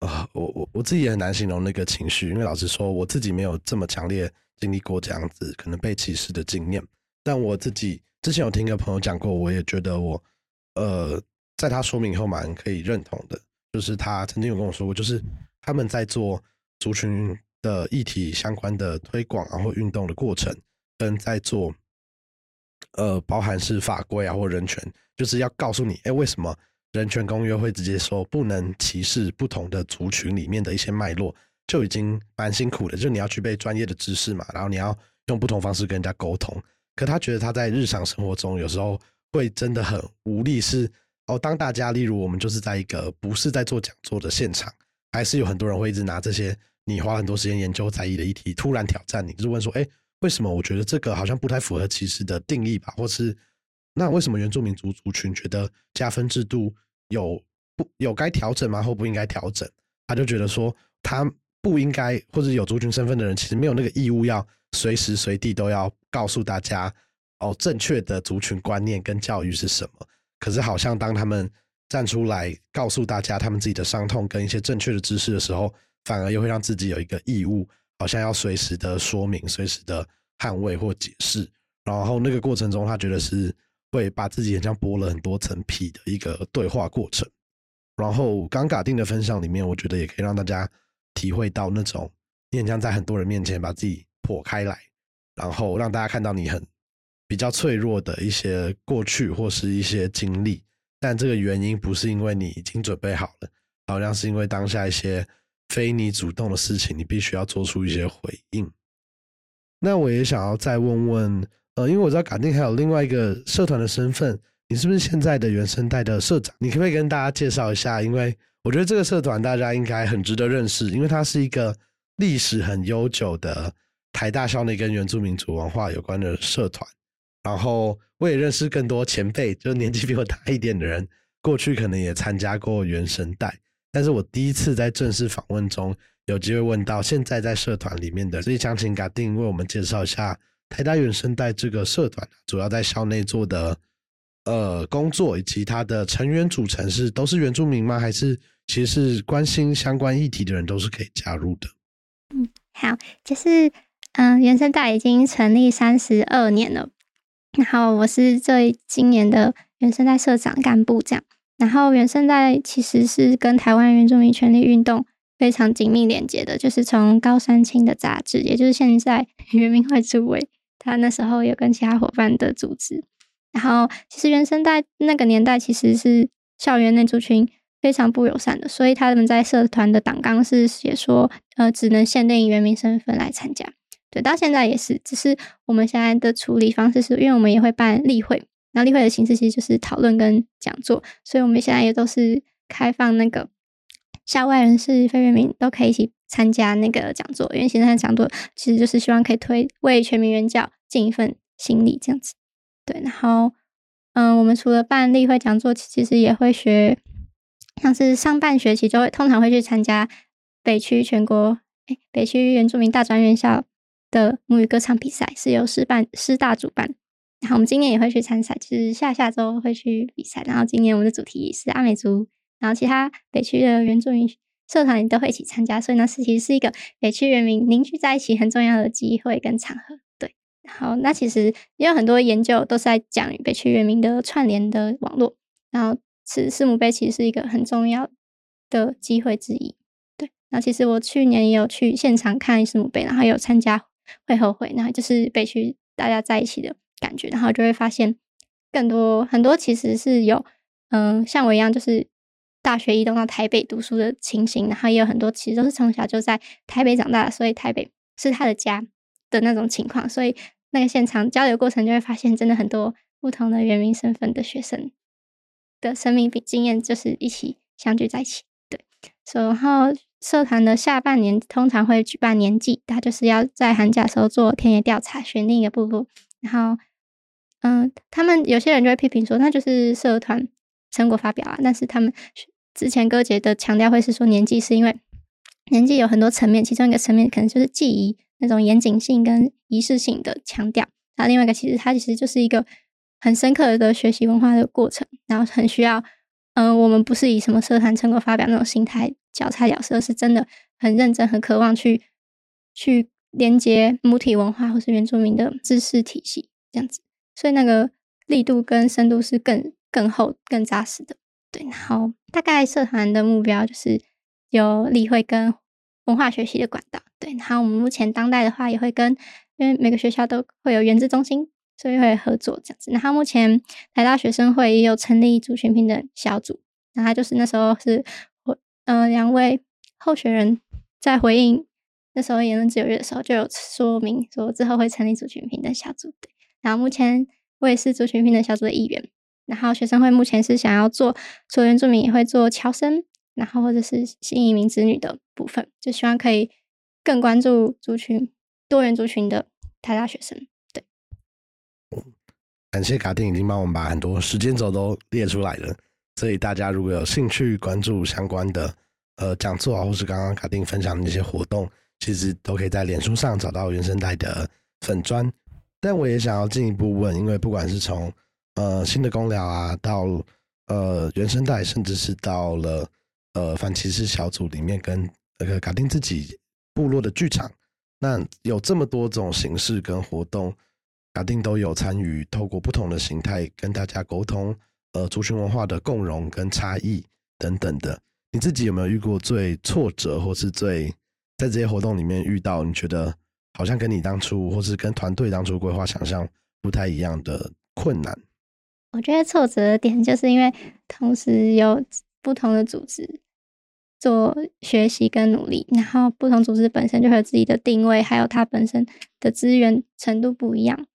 啊，我我我自己也很难形容那个情绪，因为老实说，我自己没有这么强烈经历过这样子可能被歧视的经验，但我自己之前有听一个朋友讲过，我也觉得我呃，在他说明以后蛮可以认同的。就是他曾经有跟我说过，就是他们在做族群的议题相关的推广然后运动的过程，跟在做呃包含是法规啊或人权，就是要告诉你，哎，为什么人权公约会直接说不能歧视不同的族群里面的一些脉络，就已经蛮辛苦的，就你要具备专业的知识嘛，然后你要用不同方式跟人家沟通。可他觉得他在日常生活中有时候会真的很无力，是。哦，当大家例如我们就是在一个不是在做讲座的现场，还是有很多人会一直拿这些你花很多时间研究在意的议题突然挑战你，就是问说，哎，为什么我觉得这个好像不太符合歧视的定义吧？或是那为什么原住民族族群觉得加分制度有不有该调整吗？或不应该调整？他就觉得说他不应该或者有族群身份的人，其实没有那个义务要随时随地都要告诉大家哦，正确的族群观念跟教育是什么。可是好像当他们站出来告诉大家他们自己的伤痛跟一些正确的知识的时候，反而又会让自己有一个义务，好像要随时的说明、随时的捍卫或解释。然后那个过程中，他觉得是会把自己很像剥了很多层皮的一个对话过程。然后刚嘎定的分享里面，我觉得也可以让大家体会到那种你很像在很多人面前把自己破开来，然后让大家看到你很比较脆弱的一些过去或是一些经历。但这个原因不是因为你已经准备好了，好像是因为当下一些非你主动的事情，你必须要做出一些回应。那我也想要再问问。呃，因为我知道港定还有另外一个社团的身份，你是不是现在的原生代的社长？你可不可以跟大家介绍一下？因为我觉得这个社团大家应该很值得认识，因为它是一个历史很悠久的台大校内跟原住民族文化有关的社团。然后我也认识更多前辈，就是年纪比我大一点的人，过去可能也参加过原生代。但是我第一次在正式访问中有机会问到现在在社团里面的，所以想请嘎定为我们介绍一下。台大原生代这个社团主要在校内做的呃工作，以及它的成员组成是都是原住民吗？还是其实是关心相关议题的人都是可以加入的？嗯，好，就是嗯，原生代已经成立三十二年了，然后我是这今年的原生代社长干部这样。然后原生代其实是跟台湾原住民权利运动。非常紧密连接的，就是从高山青的杂志，也就是现在 [LAUGHS] 原民会主委，他那时候有跟其他伙伴的组织。然后，其实原生代那个年代其实是校园内族群非常不友善的，所以他们在社团的党纲是写说，呃，只能限定原民身份来参加。对，到现在也是，只是我们现在的处理方式是，因为我们也会办例会，那例会的形式其实就是讨论跟讲座，所以我们现在也都是开放那个。校外人士、非原民都可以一起参加那个讲座，因为现在讲座其实就是希望可以推为全民援教尽一份心力，这样子。对，然后，嗯，我们除了办例会讲座，其实也会学，像是上半学期就会通常会去参加北区全国哎北区原住民大专院校的母语歌唱比赛，是由师办师大主办。然后我们今年也会去参赛，就是下下周会去比赛。然后今年我们的主题是阿美族。然后其他北区的原住民社团也都会一起参加，所以呢是其实是一个北区人民凝聚在一起很重要的机会跟场合。对，好，那其实也有很多研究都是在讲北区人民的串联的网络。然后，此世母杯其实是一个很重要的机会之一。对，那其实我去年也有去现场看世母杯，然后有参加会后会，然后就是北区大家在一起的感觉，然后就会发现更多很多其实是有嗯像我一样就是。大学移动到台北读书的情形，然后也有很多其实都是从小就在台北长大，所以台北是他的家的那种情况。所以那个现场交流过程就会发现，真的很多不同的原民身份的学生的生命比经验就是一起相聚在一起。对，所以然后社团的下半年通常会举办年祭，他就是要在寒假时候做田野调查，选定一个部落。然后，嗯，他们有些人就会批评说，那就是社团。成果发表啊，但是他们之前哥姐的强调会是说年纪是因为年纪有很多层面，其中一个层面可能就是记忆那种严谨性跟仪式性的强调，那另外一个其实它其实就是一个很深刻的学习文化的过程，然后很需要，嗯，我们不是以什么社团成果发表那种心态脚踩了事，而是真的很认真、很渴望去去连接母体文化或是原住民的知识体系这样子，所以那个力度跟深度是更。更厚、更扎实的，对。然后大概社团的目标就是有例会跟文化学习的管道，对。然后我们目前当代的话也会跟，因为每个学校都会有原子中心，所以会合作这样子。然后目前台大学生会也有成立族群平等小组，然后就是那时候是我，呃，两位候选人在回应那时候言论自由日的时候就有说明说之后会成立族群平等小组，对。然后目前我也是族群平等小组的一员。然后学生会目前是想要做，所原住民也会做侨生，然后或者是新移民子女的部分，就希望可以更关注族群多元族群的台大学生。对，[COUGHS] 感谢卡丁已经帮我们把很多时间轴都列出来了，所以大家如果有兴趣关注相关的呃讲座啊，或是刚刚卡丁分享的那些活动，其实都可以在脸书上找到原生代的粉砖。但我也想要进一步问，因为不管是从呃新的公聊啊，到呃原生代，甚至是到了呃反歧视小组里面，跟那个卡丁自己部落的剧场，那有这么多种形式跟活动，卡丁都有参与，透过不同的形态跟大家沟通，呃族群文化的共融跟差异等等的。你自己有没有遇过最挫折，或是最在这些活动里面遇到你觉得？好像跟你当初，或是跟团队当初规划想象不太一样的困难。我觉得挫折的点就是因为同时有不同的组织做学习跟努力，然后不同组织本身就会有自己的定位，还有它本身的资源程度不一样，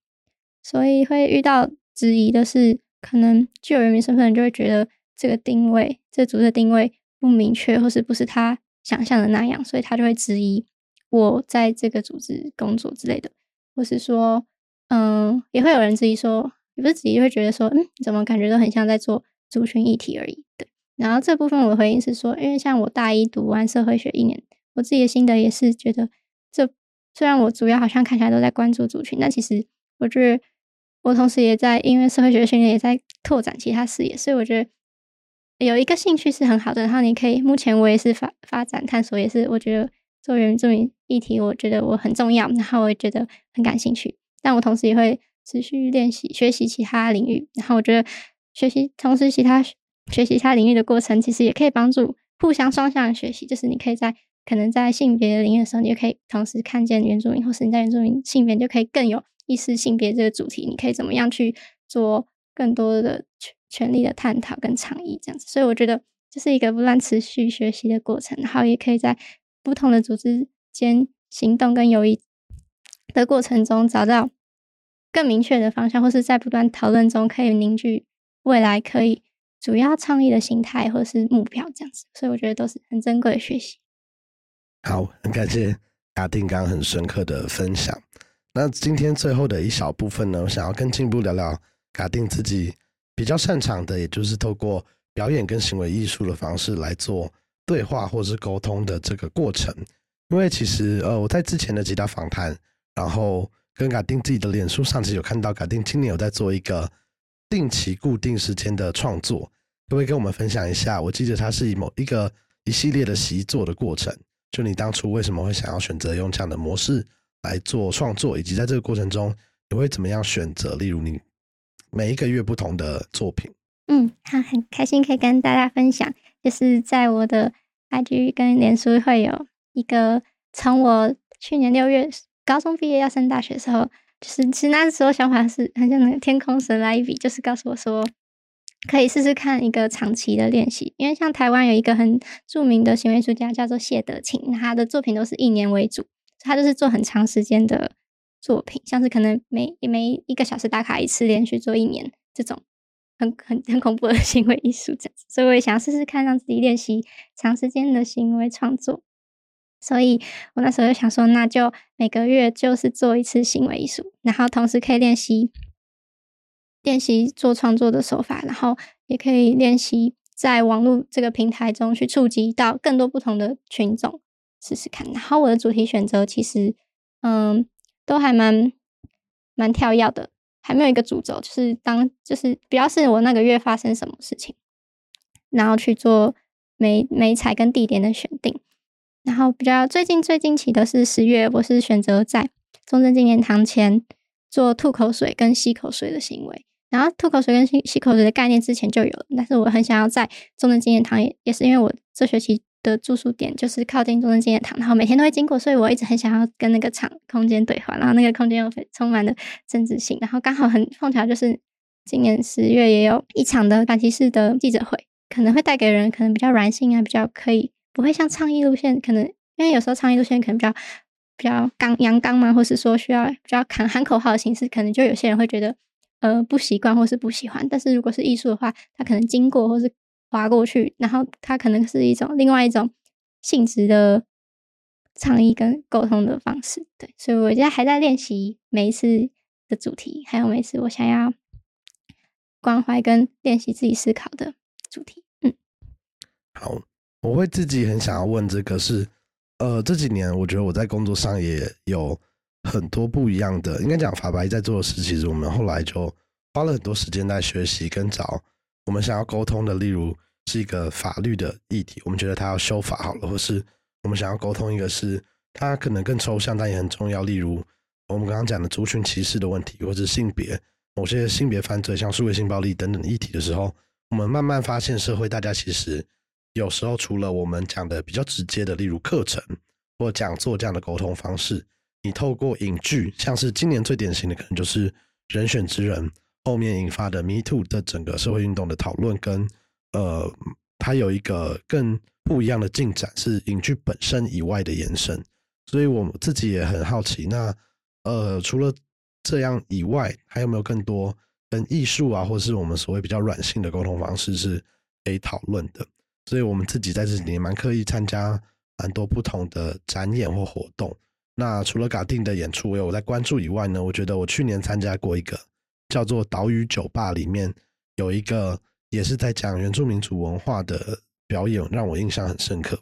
所以会遇到质疑的是，可能具有人民身份的人就会觉得这个定位，这组织的定位不明确，或是不是他想象的那样，所以他就会质疑。我在这个组织工作之类的，或是说，嗯，也会有人质疑说，也不是质疑，会觉得说，嗯，怎么感觉都很像在做族群议题而已。对，然后这部分我的回应是说，因为像我大一读完社会学一年，我自己的心得也是觉得，这虽然我主要好像看起来都在关注族群，但其实我觉得我同时也在因为社会学训练，也在拓展其他视野，所以我觉得有一个兴趣是很好的。然后你可以，目前我也是发发展探索，也是我觉得。做原住民议题，我觉得我很重要，然后我也觉得很感兴趣。但我同时也会持续练习学习其他领域。然后我觉得学习同时其他学习其他领域的过程，其实也可以帮助互相双向学习。就是你可以在可能在性别领域的时候，你就可以同时看见原住民，或是你在原住民性别就可以更有意识性别这个主题，你可以怎么样去做更多的权权利的探讨跟倡议这样子。所以我觉得这是一个不断持续学习的过程。然后也可以在不同的组织间行动跟友谊的过程中，找到更明确的方向，或是在不断讨论中可以凝聚未来可以主要倡议的形态或是目标，这样子。所以我觉得都是很珍贵的学习。好，很感谢阿定刚很深刻的分享。那今天最后的一小部分呢，我想要跟进一步聊聊卡定自己比较擅长的，也就是透过表演跟行为艺术的方式来做。对话或是沟通的这个过程，因为其实呃我在之前的几大访谈，然后跟卡丁自己的脸书上其实有看到卡丁今年有在做一个定期固定时间的创作，可不可以跟我们分享一下？我记得它是以某一个一系列的习作的过程，就你当初为什么会想要选择用这样的模式来做创作，以及在这个过程中你会怎么样选择？例如你每一个月不同的作品。嗯，好，很开心可以跟大家分享。就是在我的 IG 跟脸书会有一个，从我去年六月高中毕业要升大学的时候，就是其实那时候想法是很像那个天空神来一笔，就是告诉我说可以试试看一个长期的练习，因为像台湾有一个很著名的行为艺术家叫做谢德清，他的作品都是一年为主，他就是做很长时间的作品，像是可能每每一个小时打卡一次，连续做一年这种。很很很恐怖的 [LAUGHS] 行为艺术这样子，所以我也想试试看，让自己练习长时间的行为创作。所以我那时候就想说，那就每个月就是做一次行为艺术，然后同时可以练习练习做创作的手法，然后也可以练习在网络这个平台中去触及到更多不同的群众，试试看。然后我的主题选择其实嗯都还蛮蛮跳跃的。还没有一个主轴，就是当就是比较是我那个月发生什么事情，然后去做美美彩跟地点的选定。然后比较最近最近期的是十月，我是选择在中正纪念堂前做吐口水跟吸口水的行为。然后吐口水跟吸吸口水的概念之前就有，但是我很想要在中正纪念堂，也也是因为我这学期。的住宿点就是靠近中正纪念堂，然后每天都会经过，所以我一直很想要跟那个场空间对话，然后那个空间又充满了政治性，然后刚好很碰巧就是今年十月也有一场的反歧视的记者会，可能会带给人可能比较软性啊，比较可以不会像倡议路线，可能因为有时候倡议路线可能比较比较刚阳刚嘛，或是说需要比较喊喊口号的形式，可能就有些人会觉得呃不习惯或是不喜欢，但是如果是艺术的话，他可能经过或是。划过去，然后它可能是一种另外一种性质的倡议跟沟通的方式，对，所以我现在还在练习每一次的主题，还有每次我想要关怀跟练习自己思考的主题。嗯，好，我会自己很想要问这个是，呃，这几年我觉得我在工作上也有很多不一样的，应该讲法白在做的事，其实我们后来就花了很多时间在学习跟找我们想要沟通的，例如是一个法律的议题，我们觉得他要修法好了，或是我们想要沟通一个是他可能更抽象但也很重要，例如我们刚刚讲的族群歧视的问题，或者性别某些性别犯罪，像数位性暴力等等议题的时候，我们慢慢发现社会大家其实。有时候除了我们讲的比较直接的，例如课程或讲座这样的沟通方式，你透过影剧，像是今年最典型的，可能就是《人选之人》后面引发的 Me Too 的整个社会运动的讨论，跟呃，它有一个更不一样的进展，是影剧本身以外的延伸。所以我自己也很好奇，那呃，除了这样以外，还有没有更多跟艺术啊，或是我们所谓比较软性的沟通方式是可以讨论的？所以我们自己在这里蛮刻意参加蛮多不同的展演或活动。那除了嘎定的演出我有在关注以外呢，我觉得我去年参加过一个叫做岛屿酒吧，里面有一个也是在讲原住民族文化的表演，让我印象很深刻。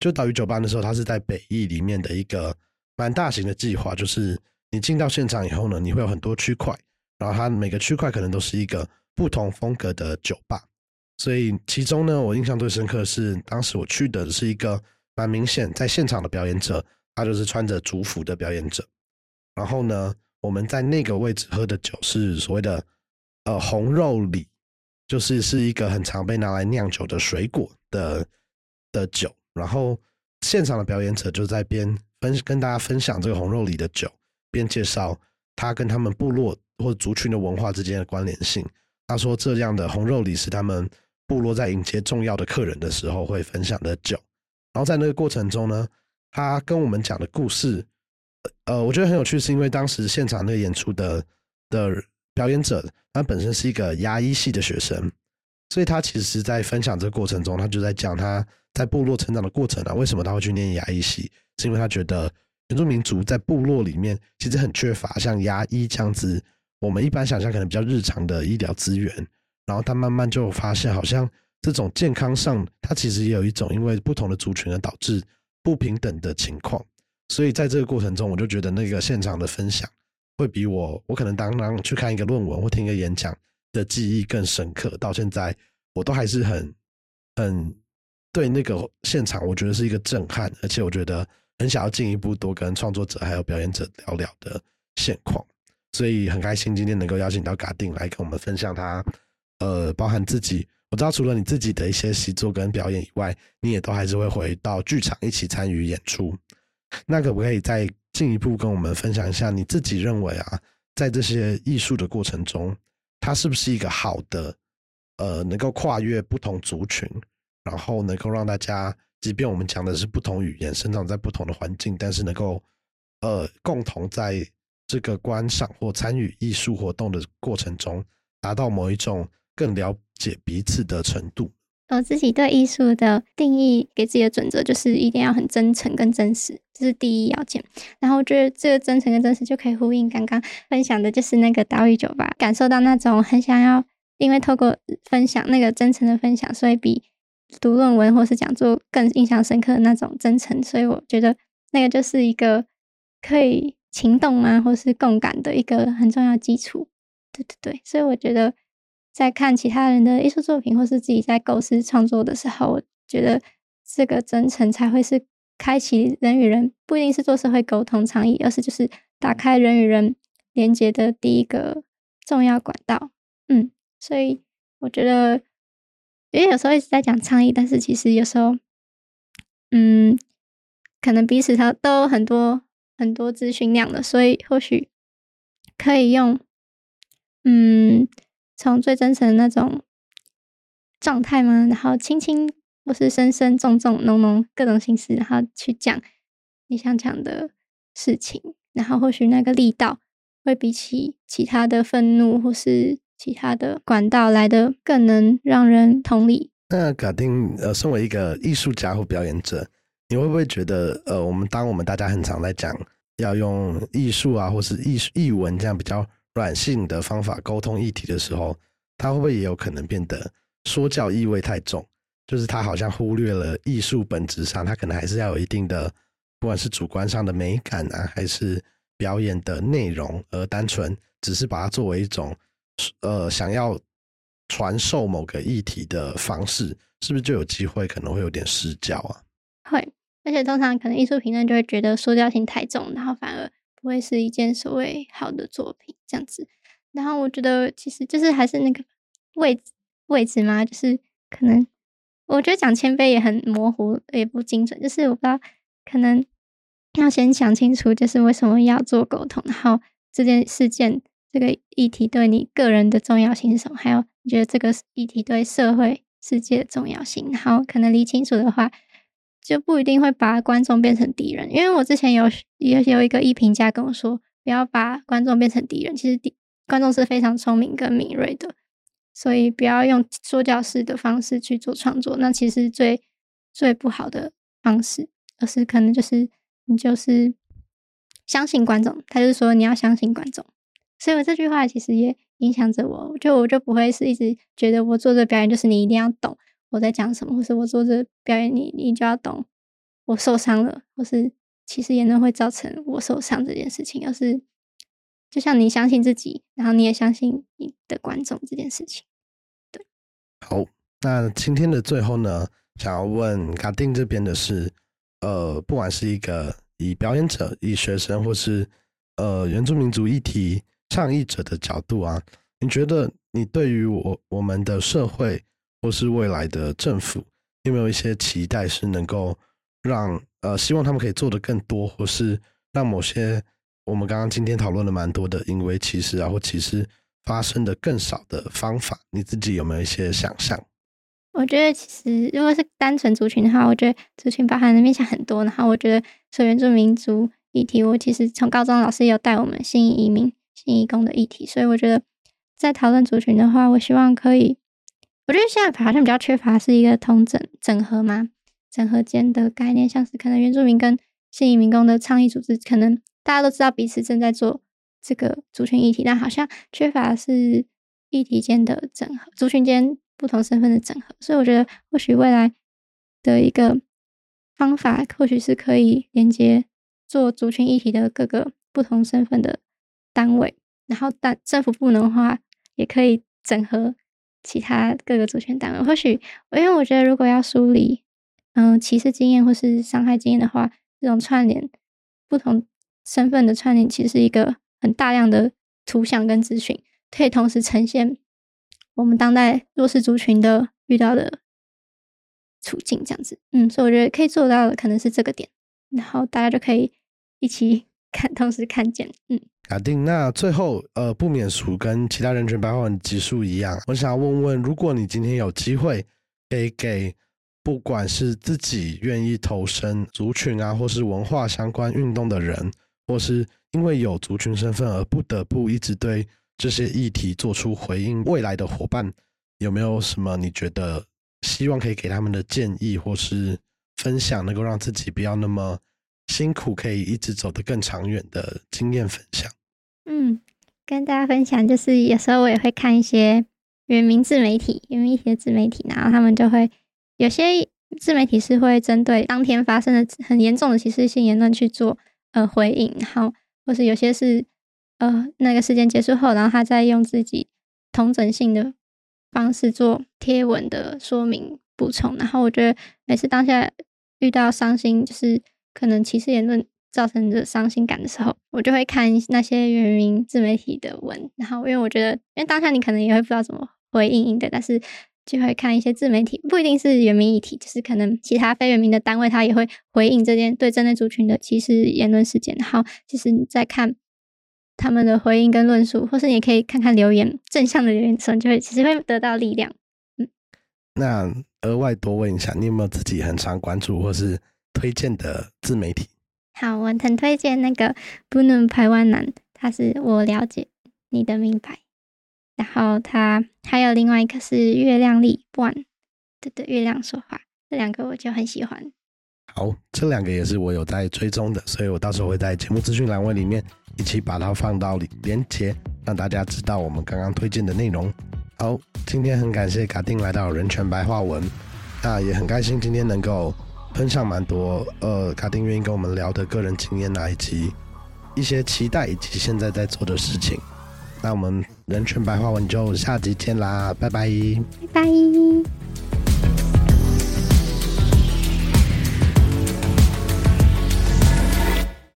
就岛屿酒吧的时候，它是在北艺里面的一个蛮大型的计划，就是你进到现场以后呢，你会有很多区块，然后它每个区块可能都是一个不同风格的酒吧。所以其中呢，我印象最深刻是当时我去的是一个蛮明显在现场的表演者，他就是穿着族服的表演者。然后呢，我们在那个位置喝的酒是所谓的呃红肉李，就是是一个很常被拿来酿酒的水果的的酒。然后现场的表演者就在边分跟大家分享这个红肉李的酒，边介绍他跟他们部落或族群的文化之间的关联性。他说这样的红肉李是他们。部落在迎接重要的客人的时候会分享的酒，然后在那个过程中呢，他跟我们讲的故事，呃，我觉得很有趣，是因为当时现场那个演出的的表演者，他本身是一个牙医系的学生，所以他其实，在分享这个过程中，他就在讲他在部落成长的过程啊，为什么他会去念牙医系，是因为他觉得原住民族在部落里面其实很缺乏像牙医这样子，我们一般想象可能比较日常的医疗资源。然后他慢慢就发现，好像这种健康上，他其实也有一种因为不同的族群而导致不平等的情况。所以在这个过程中，我就觉得那个现场的分享会比我我可能当当去看一个论文或听一个演讲的记忆更深刻。到现在，我都还是很很对那个现场，我觉得是一个震撼，而且我觉得很想要进一步多跟创作者还有表演者聊聊的现况。所以很开心今天能够邀请到嘎定来跟我们分享他。呃，包含自己，我知道除了你自己的一些习作跟表演以外，你也都还是会回到剧场一起参与演出。那可不可以再进一步跟我们分享一下你自己认为啊，在这些艺术的过程中，它是不是一个好的，呃，能够跨越不同族群，然后能够让大家，即便我们讲的是不同语言，生长在不同的环境，但是能够呃，共同在这个观赏或参与艺术活动的过程中，达到某一种。更了解彼此的程度。我自己对艺术的定义，给自己的准则就是一定要很真诚跟真实，这是第一要件。然后我觉得这个真诚跟真实就可以呼应刚刚分享的，就是那个岛屿酒吧，感受到那种很想要，因为透过分享那个真诚的分享，所以比读论文或是讲座更印象深刻的那种真诚。所以我觉得那个就是一个可以情动啊，或是共感的一个很重要基础。对对对，所以我觉得。在看其他人的艺术作品，或是自己在构思创作的时候，我觉得这个真诚才会是开启人与人，不一定是做社会沟通倡议，而是就是打开人与人连接的第一个重要管道。嗯，所以我觉得，因为有时候一直在讲倡议，但是其实有时候，嗯，可能彼此他都很多很多资讯量的，所以或许可以用，嗯。从最真诚的那种状态吗？然后轻轻或是深深、重重、浓浓各种心思，然后去讲你想讲的事情，然后或许那个力道会比起其他的愤怒或是其他的管道来的更能让人同理。那卡丁呃，身为一个艺术家或表演者，你会不会觉得呃，我们当我们大家很常在讲要用艺术啊，或是艺术艺文这样比较。软性的方法沟通议题的时候，它会不会也有可能变得说教意味太重？就是他好像忽略了艺术本质上，他可能还是要有一定的，不管是主观上的美感啊，还是表演的内容，而单纯只是把它作为一种呃想要传授某个议题的方式，是不是就有机会可能会有点失焦啊？会，而且通常可能艺术评论就会觉得说教性太重，然后反而不会是一件所谓好的作品这样子。然后我觉得其实就是还是那个位置位置嘛，就是可能我觉得讲谦卑也很模糊，也不精准。就是我不知道，可能要先想清楚，就是为什么要做沟通，然后这件事件这个议题对你个人的重要性是什么，还有你觉得这个议题对社会世界的重要性，然后可能理清楚的话。就不一定会把观众变成敌人，因为我之前有也有一个艺评家跟我说，不要把观众变成敌人。其实敌观众是非常聪明跟敏锐的，所以不要用说教式的方式去做创作，那其实最最不好的方式，而是可能就是你就是相信观众，他就是说你要相信观众。所以我这句话其实也影响着我，就我就不会是一直觉得我做这表演就是你一定要懂。我在讲什么，或是我做这表演，你你就要懂我受伤了，或是其实也能会造成我受伤这件事情。而是就像你相信自己，然后你也相信你的观众这件事情。对，好，那今天的最后呢，想要问卡丁这边的是，呃，不管是一个以表演者、以学生，或是呃原住民族议题倡议者的角度啊，你觉得你对于我我们的社会？或是未来的政府有没有一些期待，是能够让呃希望他们可以做的更多，或是让某些我们刚刚今天讨论的蛮多的因为歧视啊或歧视发生的更少的方法，你自己有没有一些想象？我觉得其实如果是单纯族群的话，我觉得族群包含的面向很多。然后我觉得说原住民族议题，我其实从高中老师有带我们新移民、新移工的议题，所以我觉得在讨论族群的话，我希望可以。我觉得现在好像比较缺乏是一个通整整合嘛，整合间的概念，像是可能原住民跟新移民工的倡议组织，可能大家都知道彼此正在做这个族群议题，但好像缺乏是议题间的整合，族群间不同身份的整合。所以我觉得或许未来的一个方法，或许是可以连接做族群议题的各个不同身份的单位，然后但政府部门的话，也可以整合。其他各个主权单位，或许，因为我觉得，如果要梳理，嗯，歧视经验或是伤害经验的话，这种串联不同身份的串联，其实是一个很大量的图像跟资讯，可以同时呈现我们当代弱势族群的遇到的处境，这样子，嗯，所以我觉得可以做到的可能是这个点，然后大家就可以一起 [LAUGHS] 看，同时看见，嗯。卡定，那最后呃不免俗，跟其他人群白话文集数一样，我想要问问，如果你今天有机会，可以给不管是自己愿意投身族群啊，或是文化相关运动的人，或是因为有族群身份而不得不一直对这些议题做出回应，未来的伙伴有没有什么你觉得希望可以给他们的建议，或是分享，能够让自己不要那么。辛苦可以一直走得更长远的经验分享。嗯，跟大家分享，就是有时候我也会看一些原名自媒体，原名一些自媒体，然后他们就会有些自媒体是会针对当天发生的很严重的歧视性言论去做呃回应，然后或是有些是呃那个事件结束后，然后他再用自己同整性的方式做贴文的说明补充。然后我觉得每次当下遇到伤心，就是。可能歧视言论造成的伤心感的时候，我就会看那些原名自媒体的文，然后因为我觉得，因为当下你可能也会不知道怎么回应应对，但是就会看一些自媒体，不一定是原名议题，就是可能其他非原名的单位，他也会回应这件对针对族群的歧视言论事件。然后，其实你在看他们的回应跟论述，或是你可以看看留言正向的留言的时候，就会其实会得到力量。嗯，那额外多问一下，你有没有自己很常关注或是？推荐的自媒体，好，我很推荐那个不能排湾男，他是我了解你的明白，然后他还有另外一个是月亮力 One，对对，月亮说话，这两个我就很喜欢。好，这两个也是我有在追踪的，所以我到时候会在节目资讯栏位里面一起把它放到里连接，让大家知道我们刚刚推荐的内容。好，今天很感谢卡丁来到人权白话文。那也很开心今天能够分享蛮多，呃，卡丁愿意跟我们聊的个人经验，以及一些期待，以及现在在做的事情。那我们人权白话文就下集见啦，拜拜。拜拜。